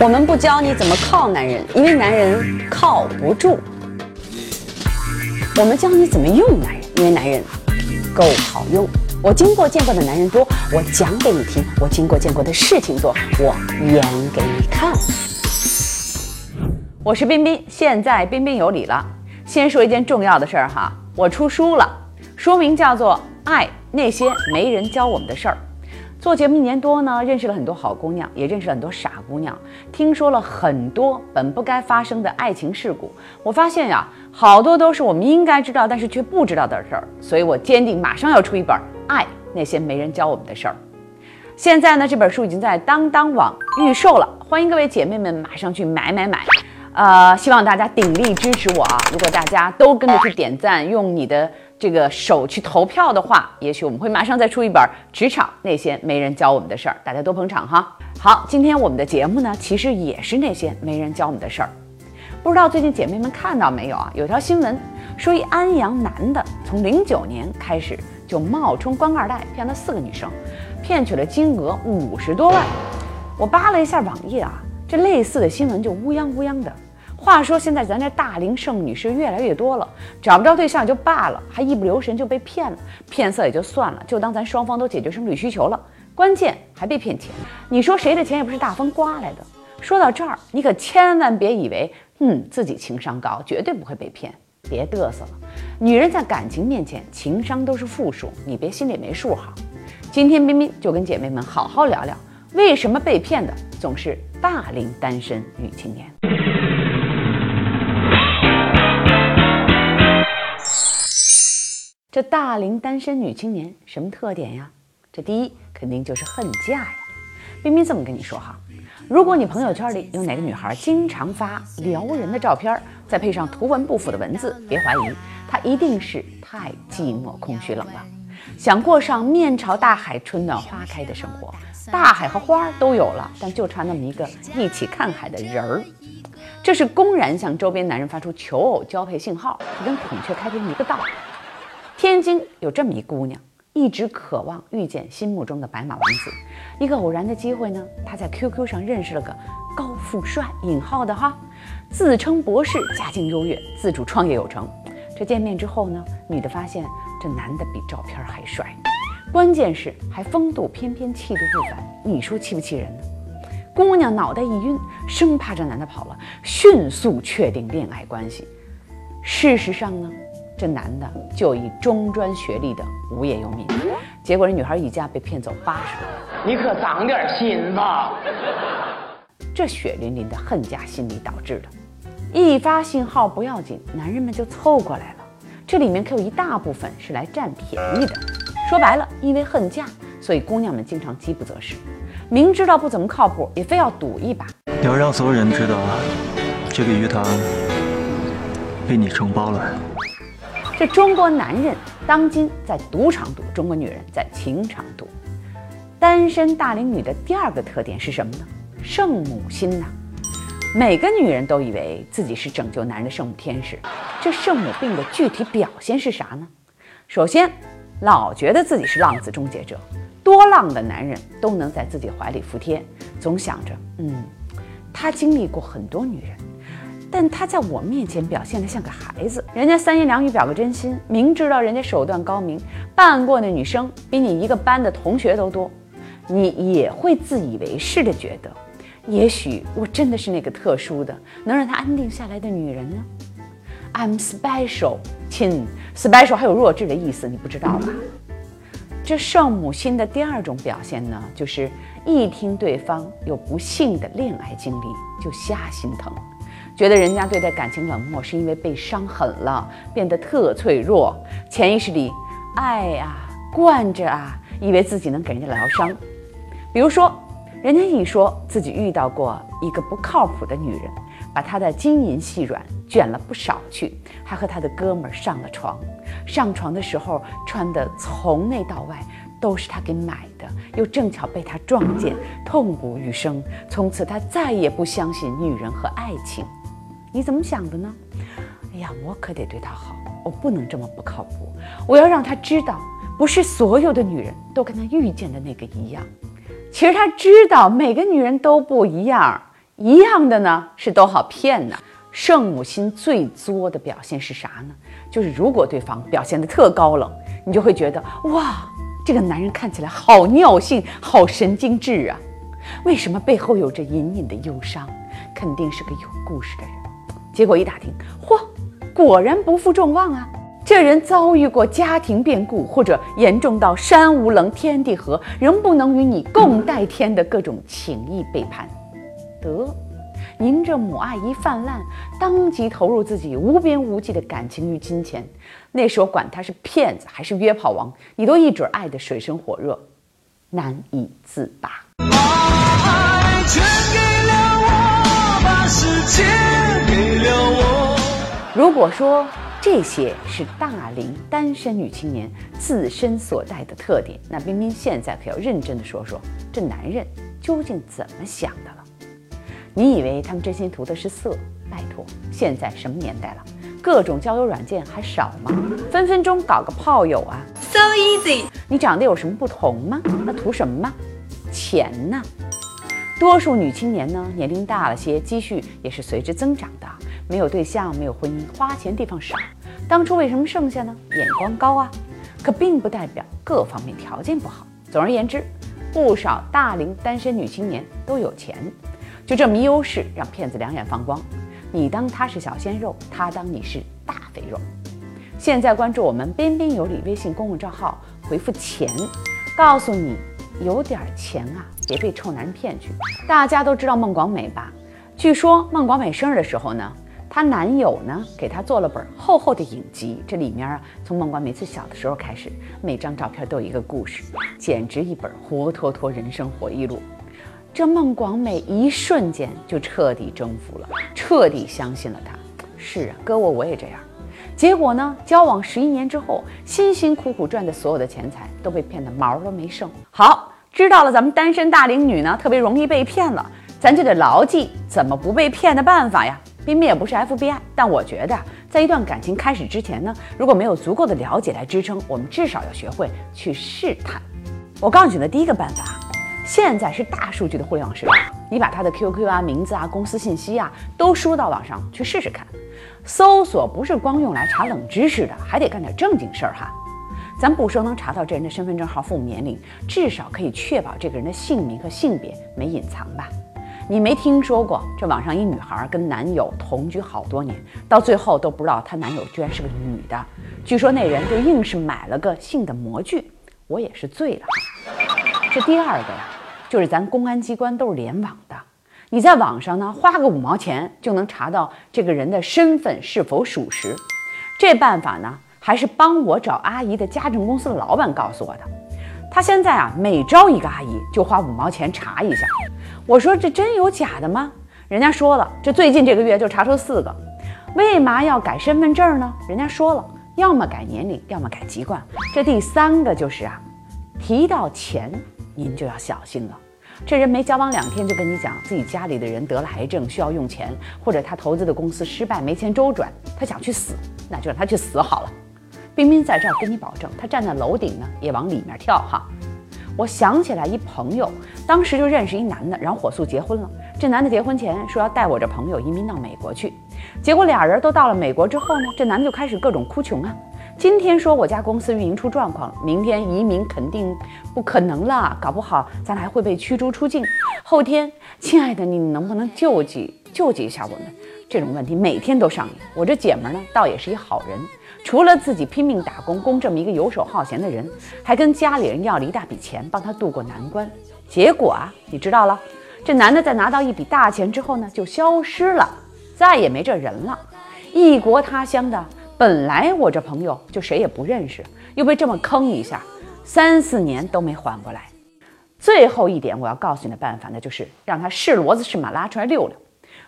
我们不教你怎么靠男人，因为男人靠不住。我们教你怎么用男人，因为男人够好用。我经过见过的男人多，我讲给你听；我经过见过的事情多，我演给你看。我是彬彬，现在彬彬有礼了。先说一件重要的事儿哈，我出书了，书名叫做《爱那些没人教我们的事儿》。做节目一年多呢，认识了很多好姑娘，也认识了很多傻姑娘，听说了很多本不该发生的爱情事故。我发现呀，好多都是我们应该知道，但是却不知道的事儿。所以我坚定马上要出一本《爱那些没人教我们的事儿》。现在呢，这本书已经在当当网预售了，欢迎各位姐妹们马上去买买买。呃，希望大家鼎力支持我啊！如果大家都跟着去点赞，用你的。这个手去投票的话，也许我们会马上再出一本《职场那些没人教我们的事儿》，大家多捧场哈。好，今天我们的节目呢，其实也是那些没人教我们的事儿。不知道最近姐妹们看到没有啊？有条新闻说，一安阳男的从零九年开始就冒充官二代，骗了四个女生，骗取了金额五十多万。我扒了一下网页啊，这类似的新闻就乌泱乌泱的。话说现在咱这大龄剩女是越来越多了，找不着对象就罢了，还一不留神就被骗了，骗色也就算了，就当咱双方都解决生理需求了，关键还被骗钱。你说谁的钱也不是大风刮来的。说到这儿，你可千万别以为，嗯，自己情商高，绝对不会被骗，别嘚瑟了。女人在感情面前，情商都是负数，你别心里没数哈。今天彬彬就跟姐妹们好好聊聊，为什么被骗的总是大龄单身女青年。这大龄单身女青年什么特点呀？这第一肯定就是恨嫁呀。彬彬这么跟你说哈，如果你朋友圈里有哪个女孩经常发撩人的照片，再配上图文不符的文字，别怀疑，她一定是太寂寞、空虚、冷了，想过上面朝大海、春暖花开的生活。大海和花都有了，但就差那么一个一起看海的人儿。这是公然向周边男人发出求偶交配信号，跟孔雀开屏一个道理。天津有这么一姑娘，一直渴望遇见心目中的白马王子。一个偶然的机会呢，她在 QQ 上认识了个高富帅（引号的哈），自称博士，家境优越，自主创业有成。这见面之后呢，女的发现这男的比照片还帅，关键是还风度翩翩，气度不凡。你说气不气人呢？姑娘脑袋一晕，生怕这男的跑了，迅速确定恋爱关系。事实上呢？这男的就以中专学历的无业游民，结果这女孩一家被骗走八十万。你可长点心吧！这血淋淋的恨嫁心理导致的，一发信号不要紧，男人们就凑过来了。这里面可有一大部分是来占便宜的。说白了，因为恨嫁，所以姑娘们经常饥不择食，明知道不怎么靠谱，也非要赌一把。你要让所有人知道，这个鱼塘被你承包了。中国男人当今在赌场赌，中国女人在情场赌。单身大龄女的第二个特点是什么呢？圣母心呐！每个女人都以为自己是拯救男人的圣母天使。这圣母病的具体表现是啥呢？首先，老觉得自己是浪子终结者，多浪的男人都能在自己怀里服帖，总想着，嗯，他经历过很多女人。但他在我面前表现得像个孩子，人家三言两语表个真心，明知道人家手段高明，办过的女生比你一个班的同学都多，你也会自以为是的觉得，也许我真的是那个特殊的能让他安定下来的女人呢。I'm special，亲，special 还有弱智的意思，你不知道吧？这圣母心的第二种表现呢，就是一听对方有不幸的恋爱经历，就瞎心疼。觉得人家对待感情冷漠，是因为被伤狠了，变得特脆弱，潜意识里爱啊惯着啊，以为自己能给人家疗伤。比如说，人家一说自己遇到过一个不靠谱的女人，把他的金银细软卷了不少去，还和他的哥们上了床，上床的时候穿的从内到外都是他给买的，又正巧被他撞见，痛不欲生。从此他再也不相信女人和爱情。你怎么想的呢？哎呀，我可得对他好，我不能这么不靠谱。我要让他知道，不是所有的女人都跟他遇见的那个一样。其实他知道每个女人都不一样，一样的呢，是都好骗呢。圣母心最作的表现是啥呢？就是如果对方表现的特高冷，你就会觉得哇，这个男人看起来好尿性，好神经质啊。为什么背后有着隐隐的忧伤？肯定是个有故事的人。结果一打听，嚯，果然不负众望啊！这人遭遇过家庭变故，或者严重到山无棱天地合，仍不能与你共戴天的各种情谊背叛。得，您这母爱一泛滥，当即投入自己无边无际的感情与金钱。那时候管他是骗子还是约炮王，你都一准爱得水深火热，难以自拔。如果说这些是大龄单身女青年自身所带的特点，那冰冰现在可要认真的说说这男人究竟怎么想的了。你以为他们真心图的是色？拜托，现在什么年代了，各种交友软件还少吗？分分钟搞个炮友啊，so easy。你长得有什么不同吗？那图什么吗？钱呢？多数女青年呢，年龄大了些，积蓄也是随之增长的。没有对象，没有婚姻，花钱地方少。当初为什么剩下呢？眼光高啊，可并不代表各方面条件不好。总而言之，不少大龄单身女青年都有钱，就这么优势让骗子两眼放光。你当他是小鲜肉，他当你是大肥肉。现在关注我们彬彬有礼微信公共账号，回复钱，告诉你有点钱啊，别被臭男人骗去。大家都知道孟广美吧？据说孟广美生日的时候呢。她男友呢，给她做了本厚厚的影集，这里面啊，从孟广美最小的时候开始，每张照片都有一个故事，简直一本活脱脱人生回忆录。这孟广美一瞬间就彻底征服了，彻底相信了他。是啊，搁我我也这样。结果呢，交往十一年之后，辛辛苦苦赚的所有的钱财都被骗得毛都没剩。好，知道了，咱们单身大龄女呢，特别容易被骗了，咱就得牢记怎么不被骗的办法呀。冰冰也不是 FBI，但我觉得，在一段感情开始之前呢，如果没有足够的了解来支撑，我们至少要学会去试探。我告诉你的第一个办法，现在是大数据的互联网时代，你把他的 QQ 啊、名字啊、公司信息啊都输到网上去试试看。搜索不是光用来查冷知识的，还得干点正经事儿哈。咱不说能查到这人的身份证号、父母年龄，至少可以确保这个人的姓名和性别没隐藏吧。你没听说过这网上一女孩跟男友同居好多年，到最后都不知道她男友居然是个女的。据说那人就硬是买了个性的模具，我也是醉了。这第二个呀，就是咱公安机关都是联网的，你在网上呢花个五毛钱就能查到这个人的身份是否属实。这办法呢，还是帮我找阿姨的家政公司的老板告诉我的。他现在啊，每招一个阿姨就花五毛钱查一下。我说这真有假的吗？人家说了，这最近这个月就查出四个。为嘛要改身份证呢？人家说了，要么改年龄，要么改籍贯。这第三个就是啊，提到钱，您就要小心了。这人没交往两天就跟你讲自己家里的人得了癌症需要用钱，或者他投资的公司失败没钱周转，他想去死，那就让他去死好了。冰冰在这儿跟你保证，他站在楼顶呢也往里面跳哈。我想起来一朋友，当时就认识一男的，然后火速结婚了。这男的结婚前说要带我这朋友移民到美国去，结果俩人都到了美国之后呢，这男的就开始各种哭穷啊。今天说我家公司运营出状况了，明天移民肯定不可能了，搞不好咱还会被驱逐出境。后天，亲爱的，你能不能救济救济一下我们？这种问题每天都上演。我这姐们呢，倒也是一好人。除了自己拼命打工供这么一个游手好闲的人，还跟家里人要了一大笔钱帮他渡过难关。结果啊，你知道了，这男的在拿到一笔大钱之后呢，就消失了，再也没这人了。异国他乡的，本来我这朋友就谁也不认识，又被这么坑一下，三四年都没缓过来。最后一点我要告诉你的办法呢，就是让他是骡子是马拉出来溜溜。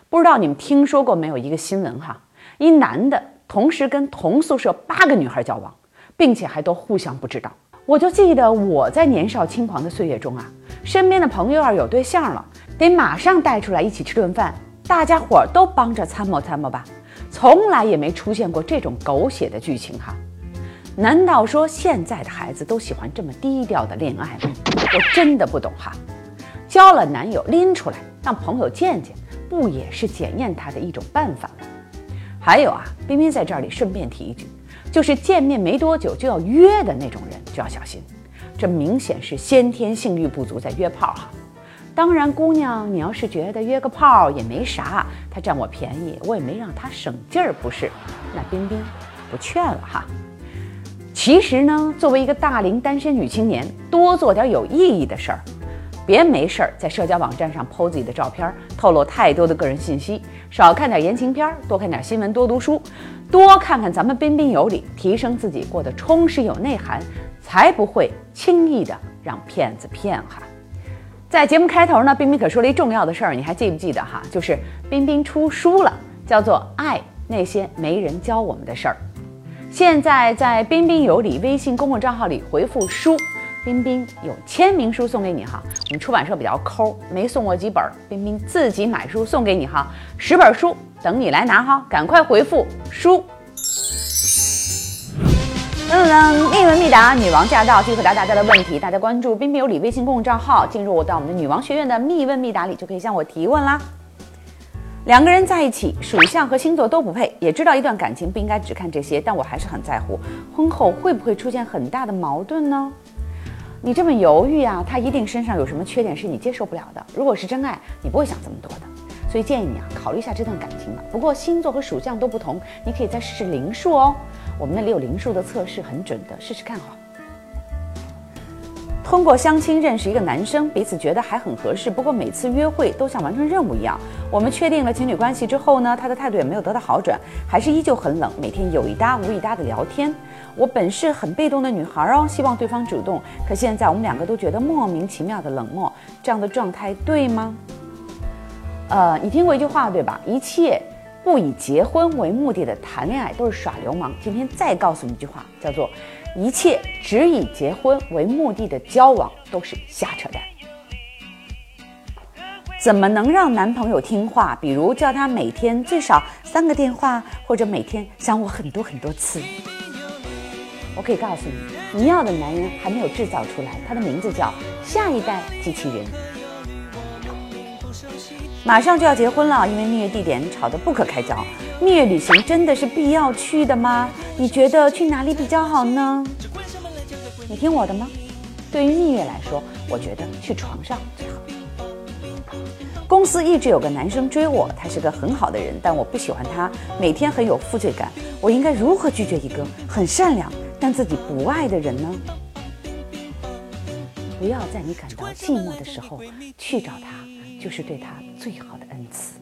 不知道你们听说过没有一个新闻哈，一男的。同时跟同宿舍八个女孩交往，并且还都互相不知道。我就记得我在年少轻狂的岁月中啊，身边的朋友要有对象了，得马上带出来一起吃顿饭，大家伙都帮着参谋参谋吧。从来也没出现过这种狗血的剧情哈。难道说现在的孩子都喜欢这么低调的恋爱吗？我真的不懂哈。交了男友拎出来让朋友见见，不也是检验他的一种办法吗？还有啊，冰冰在这里顺便提一句，就是见面没多久就要约的那种人就要小心，这明显是先天性欲不足在约炮哈。当然，姑娘，你要是觉得约个炮也没啥，他占我便宜，我也没让他省劲儿，不是？那冰冰不劝了哈。其实呢，作为一个大龄单身女青年，多做点有意义的事儿，别没事儿在社交网站上 po 自己的照片，透露太多的个人信息。少看点言情片，多看点新闻，多读书，多看看咱们彬彬有礼，提升自己，过得充实有内涵，才不会轻易的让骗子骗哈。在节目开头呢，彬彬可说了一重要的事儿，你还记不记得哈？就是彬彬出书了，叫做《爱那些没人教我们的事儿》。现在在彬彬有礼微信公共账号里回复“书”，彬彬有签名书送给你哈。我们出版社比较抠，没送过几本，彬彬自己买书送给你哈，十本书等你来拿哈，赶快回复“书”。等等等，秘闻密答，女王驾到，继续回答大家的问题。大家关注彬彬有礼微信公众账号，进入我到我们的女王学院的密问密答里，就可以向我提问啦。两个人在一起，属相和星座都不配，也知道一段感情不应该只看这些，但我还是很在乎，婚后会不会出现很大的矛盾呢？你这么犹豫啊，他一定身上有什么缺点是你接受不了的。如果是真爱，你不会想这么多的。所以建议你啊，考虑一下这段感情吧。不过星座和属相都不同，你可以再试试灵数哦。我们那里有灵数的测试，很准的，试试看哈。通过相亲认识一个男生，彼此觉得还很合适，不过每次约会都像完成任务一样。我们确定了情侣关系之后呢，他的态度也没有得到好转，还是依旧很冷，每天有一搭无一搭的聊天。我本是很被动的女孩哦，希望对方主动，可现在我们两个都觉得莫名其妙的冷漠，这样的状态对吗？呃，你听过一句话对吧？一切不以结婚为目的的谈恋爱都是耍流氓。今天再告诉你一句话，叫做一切只以结婚为目的的交往都是瞎扯淡。怎么能让男朋友听话？比如叫他每天最少三个电话，或者每天想我很多很多次。我可以告诉你，你要的男人还没有制造出来，他的名字叫下一代机器人。马上就要结婚了，因为蜜月地点吵得不可开交。蜜月旅行真的是必要去的吗？你觉得去哪里比较好呢？你听我的吗？对于蜜月来说，我觉得去床上最好。公司一直有个男生追我，他是个很好的人，但我不喜欢他，每天很有负罪感。我应该如何拒绝一个很善良但自己不爱的人呢？不要在你感到寂寞的时候去找他。就是对他最好的恩赐。